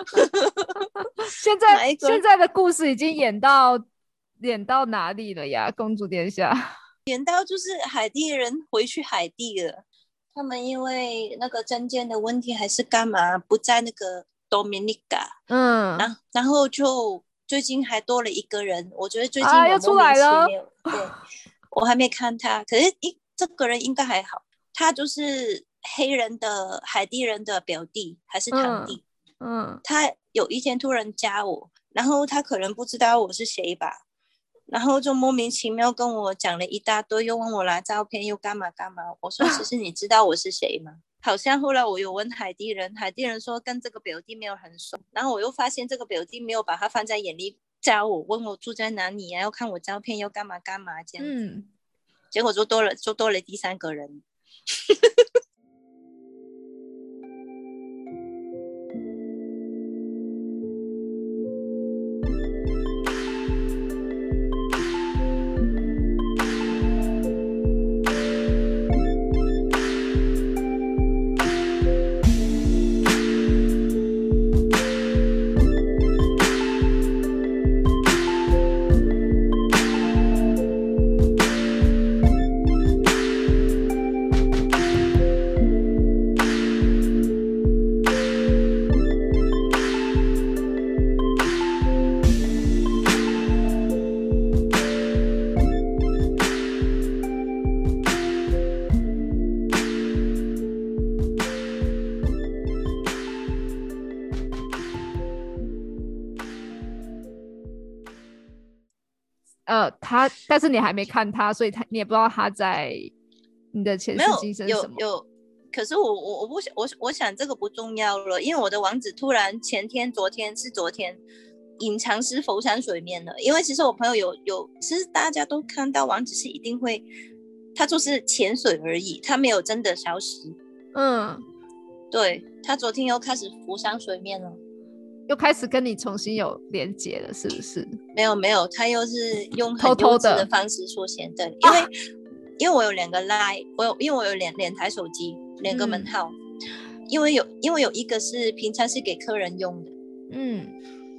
现在现在的故事已经演到演到哪里了呀？公主殿下，演到就是海地人回去海地了。他们因为那个证件的问题还是干嘛不在那个 Dominica？嗯，然然后就最近还多了一个人，我觉得最近啊又出来了。对，我还没看他，可是一这个人应该还好。他就是黑人的海地人的表弟还是堂弟？嗯，他有一天突然加我，然后他可能不知道我是谁吧。然后就莫名其妙跟我讲了一大堆，又问我拿照片，又干嘛干嘛。我说 其实你知道我是谁吗？好像后来我有问海地人，海地人说跟这个表弟没有很熟。然后我又发现这个表弟没有把他放在眼里，加我问我住在哪里呀，要看我照片，要干嘛干嘛这样子。结果就多了，就多了第三个人。但是你还没看他，所以他你也不知道他在你的前世今生什么。有有，可是我我我不想我我想这个不重要了，因为我的王子突然前天昨天是昨天隐藏是浮山水面了。因为其实我朋友有有，其实大家都看到王子是一定会，他就是潜水而已，他没有真的消失。嗯，对他昨天又开始浮上水面了。又开始跟你重新有连接了，是不是？没有没有，他又是用偷偷的方式出现的，因为 因为我有两个 line，我有因为我有两两台手机，两个门号，因为有因为有一个是平常是给客人用的，嗯，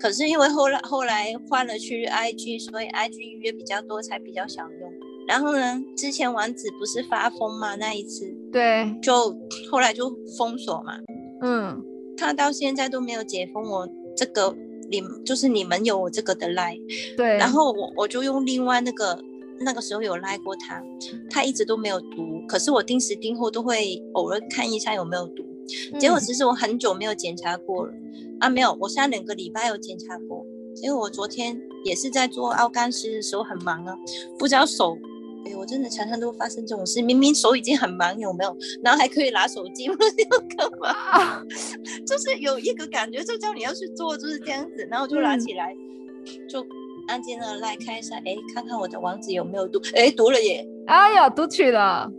可是因为后来后来换了去 IG，所以 IG 预约比较多，才比较想用。然后呢，之前王子不是发疯嘛，那一次，对，就后来就封锁嘛，嗯，他到现在都没有解封我。这个你就是你们有我这个的赖，对，然后我我就用另外那个那个时候有赖过他，他一直都没有读，可是我定时定候都会偶尔看一下有没有读，结果其实我很久没有检查过了。啊，没有，我现在两个礼拜有检查过，因为我昨天也是在做奥干师的时候很忙啊，不知道手。哎，我真的常常都发生这种事，明明手已经很忙，有没有？然后还可以拿手机，不知道干嘛，就是有一个感觉，就叫你要去做，就是这样子。然后我就拿起来，就安静的来看一下，哎，看看我的网址有没有读，哎，读了耶！哎呀，读取了，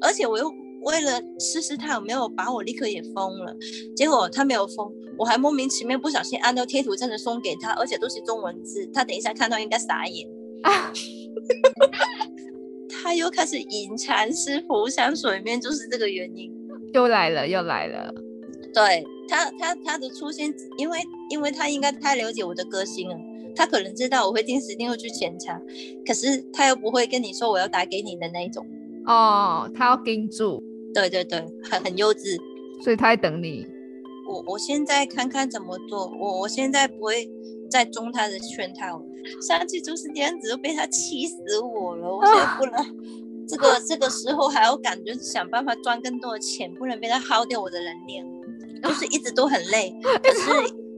而且我又为了试试他有没有把我立刻也封了，结果他没有封，我还莫名其妙不小心按到贴图真的送给他，而且都是中文字，他等一下看到应该傻眼啊。他又开始隐藏式浮上水面，就是这个原因。又来了，又来了。对他，他他的出现，因为因为他应该太了解我的个性了，他可能知道我会定时定候去检查，可是他又不会跟你说我要打给你的那一种。哦，他要盯住。对对对，很很幼稚，所以他在等你。我我现在看看怎么做，我我现在不会再中他的圈套。上次就是这样子，被他气死我了。我现在不能，这个这个时候还要感觉想办法赚更多的钱，不能被他耗掉我的能量，就是一直都很累。可是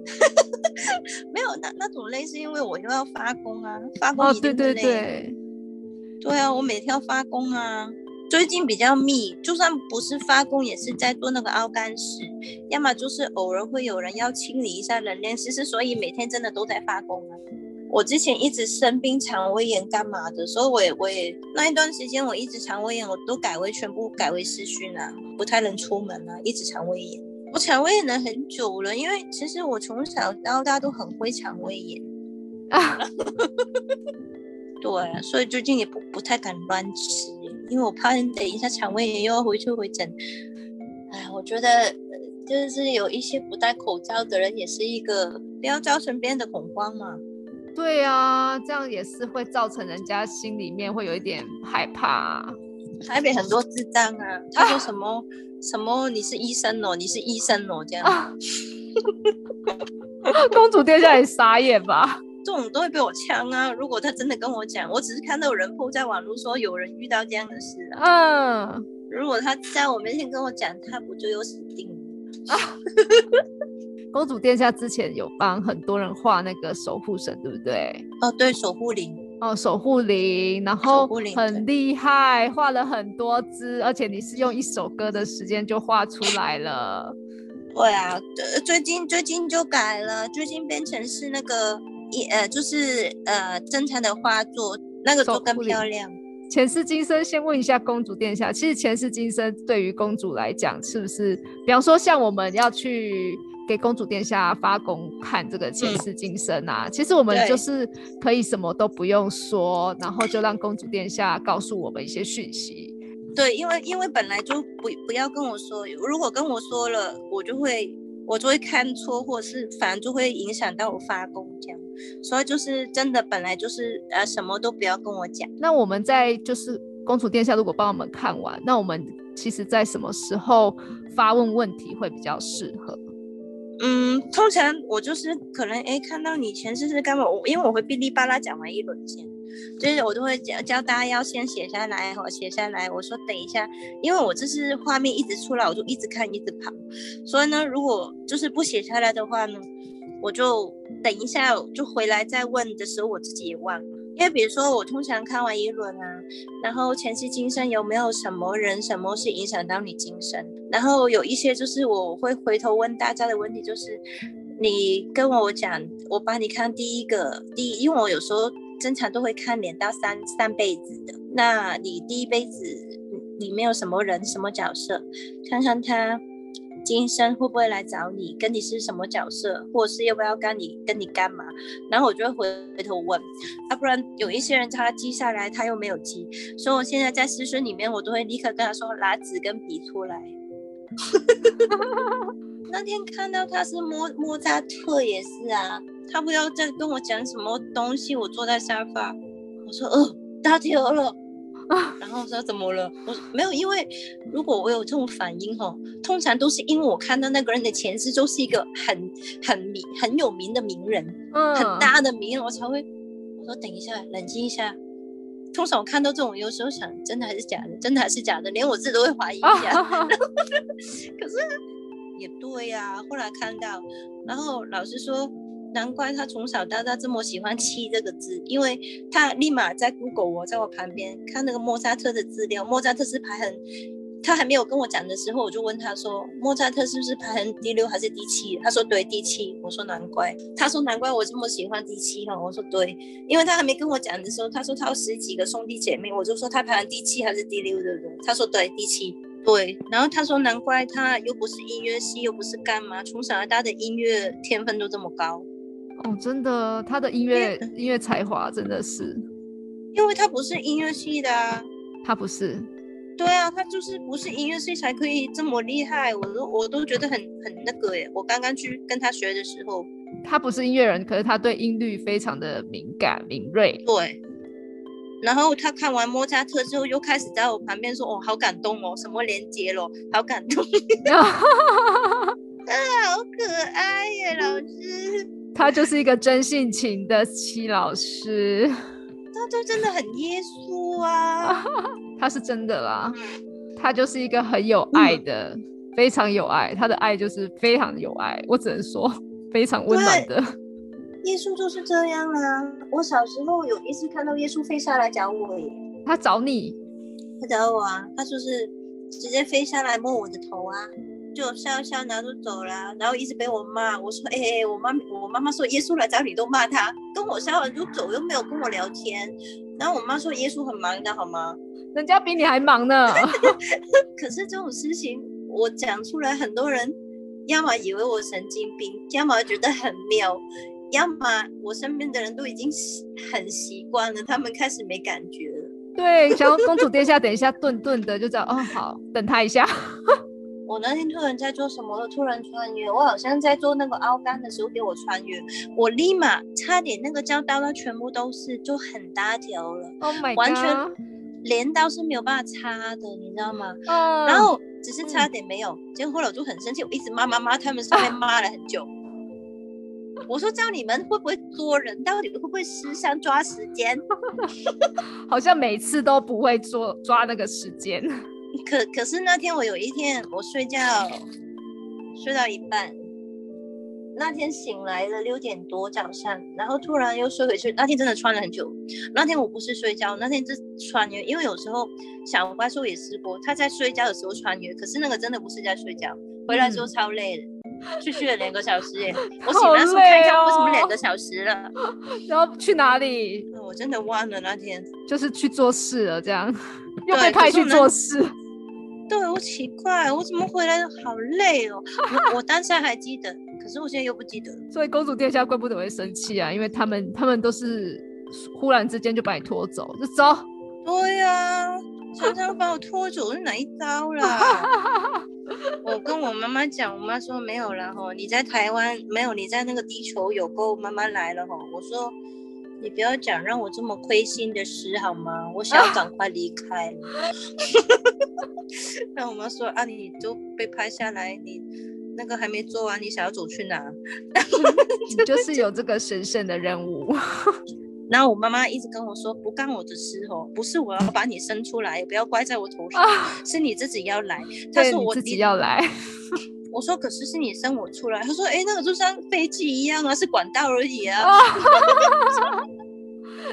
没有那那种累，是因为我又要发工啊，发工一定累。对啊，我每天要发工啊。最近比较密，就算不是发工，也是在做那个凹干石，要么就是偶尔会有人要清理一下能量。其实所以每天真的都在发工啊。我之前一直生病肠胃炎干嘛的，所以我也我也那一段时间我一直肠胃炎，我都改为全部改为视讯啊，不太能出门啊，一直肠胃炎。我肠胃炎了很久了，因为其实我从小到大都很会肠胃炎 啊，对，所以最近也不不太敢乱吃，因为我怕等一下肠胃炎又要回去回诊。哎，我觉得就是有一些不戴口罩的人，也是一个不要造成别人的恐慌嘛。对啊，这样也是会造成人家心里面会有一点害怕、啊。台北很多智障啊，他说什么、什么你是医生哦，你是医生哦，这样、啊 公主殿下也傻眼吧？这种都会被我呛啊。如果他真的跟我讲，我只是看到有人 po 在网络说有人遇到这样的事啊。嗯，如果他在我面前跟我讲，他不就有死定了？公主殿下之前有帮很多人画那个守护神，对不对？哦，对，守护灵，哦，守护灵，然后很厉害，画了很多只，而且你是用一首歌的时间就画出来了。对啊，呃最近最近就改了，最近变成是那个一呃，就是呃正常的画作，那个就更漂亮。前世今生，先问一下公主殿下，其实前世今生对于公主来讲，是不是？比方说，像我们要去给公主殿下发功看这个前世今生啊，其实我们就是可以什么都不用说，然后就让公主殿下告诉我们一些讯息。对，因为因为本来就不不要跟我说，如果跟我说了，我就会我就会看错，或者是反正就会影响到我发功这样。所以就是真的本来就是呃什么都不要跟我讲。那我们在就是公主殿下如果帮我们看完，那我们其实在什么时候发问问题会比较适合？嗯，通常我就是可能哎看到你前世是干嘛，我因为我会哔哩吧啦讲完一轮先，就是我都会教教大家要先写下来，我写下来。我说等一下，因为我这是画面一直出来，我就一直看一直跑，所以呢，如果就是不写下来的话呢，我就等一下就回来再问的时候，我自己也忘了。因为比如说我通常看完一轮啊，然后前世今生有没有什么人什么是影响到你今生，然后有一些就是我会回头问大家的问题，就是你跟我讲，我帮你看第一个第一，因为我有时候正常都会看连到三三辈子的，那你第一辈子里面有什么人什么角色，看看他今生会不会来找你，跟你是什么角色，或者是要不要跟你跟你干嘛，然后我就会回回头问，啊，不然有一些人他记下来，他又没有记，所以我现在在私讯里面，我都会立刻跟他说拿纸跟笔出来。那天看到他是莫莫扎特也是啊，他不知道在跟我讲什么东西，我坐在沙发，我说呃打铁了。然后我说怎么了？我说没有，因为如果我有这种反应哈，通常都是因为我看到那个人的前世就是一个很很名很有名的名人，嗯，很大的名人，我才会我说等一下，冷静一下。通常我看到这种，有时候想真的还是假的，真的还是假的，连我自己都会怀疑一下。可是也对呀、后来看到，然后老师说，难怪他从小到大这么喜欢“七”这个字，因为他立马在 Google 我在我旁边看那个莫扎特的资料，莫扎特是排很。他还没有跟我讲的时候，我就问他说：“莫扎特是不是排行第六还是第七？”他说：“对，第七。”我说：“难怪。”他说：“难怪我这么喜欢第七哈。”我说：“对，因为他还没跟我讲的时候，他说他有十几个兄弟姐妹，我就说他排行第七还是第六，的人？他说：“对，第七。”对，然后他说：“难怪他又不是音乐系，又不是干嘛，从小到大的音乐天分都这么高，哦，真的，他的音乐音乐才华真的是，因为他不是音乐系的啊。”他不是，对啊，他就是不是音乐系才可以这么厉害，我都我都觉得很很那个耶。我刚刚去跟他学的时候，他不是音乐人，可是他对音律非常的敏感敏锐。对，然后他看完莫扎特之后，又开始在我旁边说：“哦，好感动哦，什么连接咯，好感动，啊，好可爱耶，老师，他就是一个真性情的戚老师，他就真的很耶稣啊。他是真的啦，他就是一个很有爱的，非常有爱，他的爱就是非常有爱，我只能说非常温暖的。耶稣就是这样啊！我小时候有一次看到耶稣飞下来找我耶，他找你，他找我啊，他就是直接飞下来摸我的头啊，就笑笑，然后就走了，然后一直被我骂。我说：“哎、欸，我妈我妈妈说耶稣来找你都骂他，跟我笑完就走，又没有跟我聊天。”然后我妈说耶稣很忙的好吗？人家比你还忙呢。可是这种事情我讲出来，很多人要么以为我神经病，要么觉得很妙。要么我身边的人都已经很习惯了，他们开始没感觉了。对，想要公主殿下等一下顿顿的就知道哦，好，等他一下。我那天突然在做什么，突然穿越，我好像在做那个凹干的时候给我穿越，我立马差点那个胶刀它全部都是就很大条了，Oh my god，完全镰刀是没有办法插的，你知道吗？嗯，然后只是差点没有，结果后来我就很生气，我一直骂骂骂，他们上面骂了很久。我说这样你们会不会捉人？到底会不会时常抓时间？好像每次都不会做抓那个时间。可可是那天我有一天我睡觉睡到一半，那天醒来了六点多早上，然后突然又睡回去。那天真的穿了很久。那天我不是睡觉，那天是穿越。因为有时候小怪兽也试过，他在睡觉的时候穿越，可是那个真的不是在睡觉，回来之后超累的。去睡了两个小时耶！我醒来时候看一下为什么两个小时了，然后去哪里？我真的忘了那天，就是去做事了，这样 又被派去做事。对，我奇怪，我怎么回来的好累哦？我我当下还记得，可是我现在又不记得。所以公主殿下怪不得会生气啊，因为他们他们都是忽然之间就把你拖走，就走。对呀，常常把我拖走是哪一招啦？我跟我妈妈讲，我妈说没有了哈，你在台湾没有，你在那个地球有够，妈妈来了哈。我说你不要讲让我这么亏心的事好吗？我想要赶快离开。那我妈说啊，你都被拍下来，你那个还没做完，你想要走去哪？你就是有这个神圣的任务。然后我妈妈一直跟我说，不干我的事哦，不是我要把你生出来，也不要怪在我头上，是你自己要来。她说我自己要来。我说可是是你生我出来。他说哎，那个就像飞机一样啊，是管道而已啊。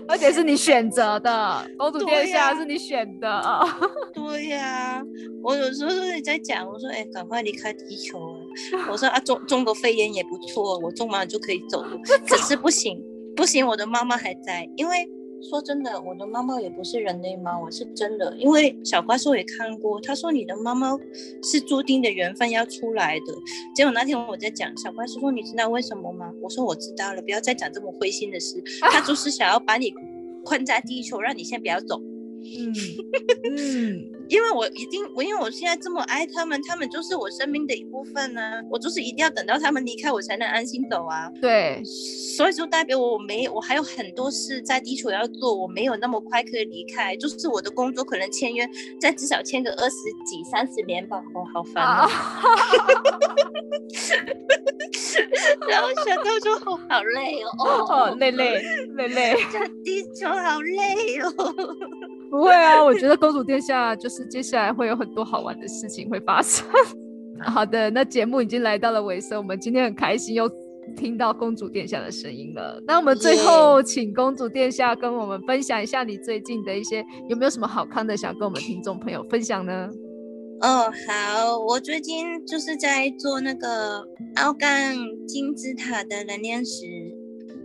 而且是你选择的，公主殿下是你选的。对呀，我有时候在讲，我说哎，赶快离开地球啊。我说啊，中中国肺炎也不错，我中完就可以走了。可是不行。不行，我的妈妈还在。因为说真的，我的猫猫也不是人类猫，我是真的。因为小怪兽也看过，他说你的猫猫是注定的缘分要出来的。结果那天我在讲，小怪兽说你知道为什么吗？我说我知道了，不要再讲这么灰心的事。他就是想要把你困在地球，让你先不要走。嗯嗯，因为我已经我因为我现在这么爱他们，他们就是我生命的一部分呢。我就是一定要等到他们离开，我才能安心走啊。对，所以就代表我没我还有很多事在地球要做，我没有那么快可以离开。就是我的工作可能签约再至少签个二十几三十年吧。哦，好烦啊！然后想到就好好累哦，哦，累累累累，这地球好累哦。不会啊，我觉得公主殿下就是接下来会有很多好玩的事情会发生。好的，那节目已经来到了尾声，我们今天很开心又听到公主殿下的声音了。那我们最后请公主殿下跟我们分享一下你最近的一些有没有什么好看的想跟我们听众朋友分享呢？哦，好，我最近就是在做那个奥干金字塔的能量石，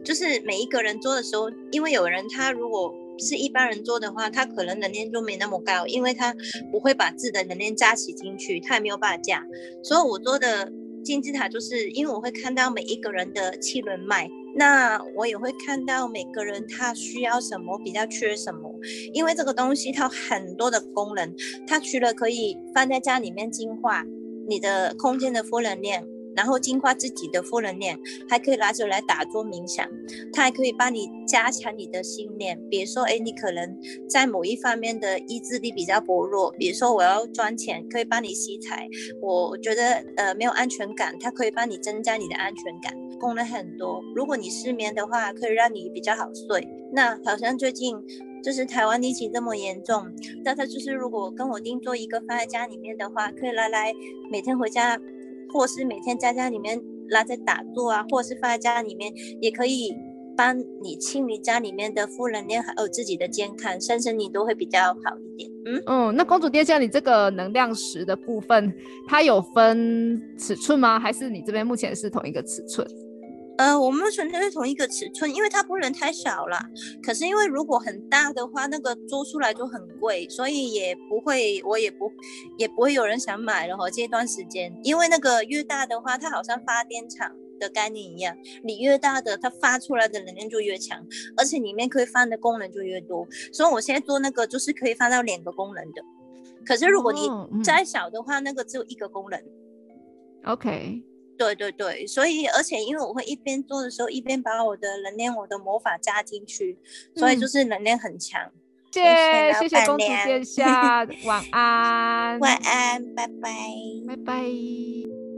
就是每一个人做的时候，因为有人他如果。是一般人做的话，他可能能量就没那么高，因为他不会把自己的能量加起进去，他也没有办法加。所以我做的金字塔，就是因为我会看到每一个人的气轮脉，那我也会看到每个人他需要什么，比较缺什么。因为这个东西它有很多的功能，它除了可以放在家里面净化你的空间的负能量。然后净化自己的负能量，还可以拿着来打坐冥想，它还可以帮你加强你的信念。比如说，哎，你可能在某一方面的意志力比较薄弱，比如说我要赚钱，可以帮你吸财。我觉得呃没有安全感，它可以帮你增加你的安全感，功能很多。如果你失眠的话，可以让你比较好睡。那好像最近就是台湾疫情这么严重，那它就是如果跟我定做一个放在家里面的话，可以拿来每天回家。或是每天在家里面拉在打坐啊，或者是放在家里面，也可以帮你清理家里面的负能量，还有自己的健康，身身你都会比较好一点。嗯嗯，那公主殿下，你这个能量石的部分，它有分尺寸吗？还是你这边目前是同一个尺寸？呃，我们纯粹是同一个尺寸，因为它不能太小了。可是因为如果很大的话，那个做出来就很贵，所以也不会，我也不也不会有人想买了哈。这段时间，因为那个越大的话，它好像发电厂的概念一样，你越大的，它发出来的能量就越强，而且里面可以放的功能就越多。所以我现在做那个就是可以放到两个功能的。可是如果你再小的话，那个只有一个功能。OK，对对对，所以而且因为我会一边做的时候，一边把我的能量、我的魔法加进去，所以就嗯是能量很强。谢谢老谢谢公主殿下，晚安，晚安，拜拜。拜拜。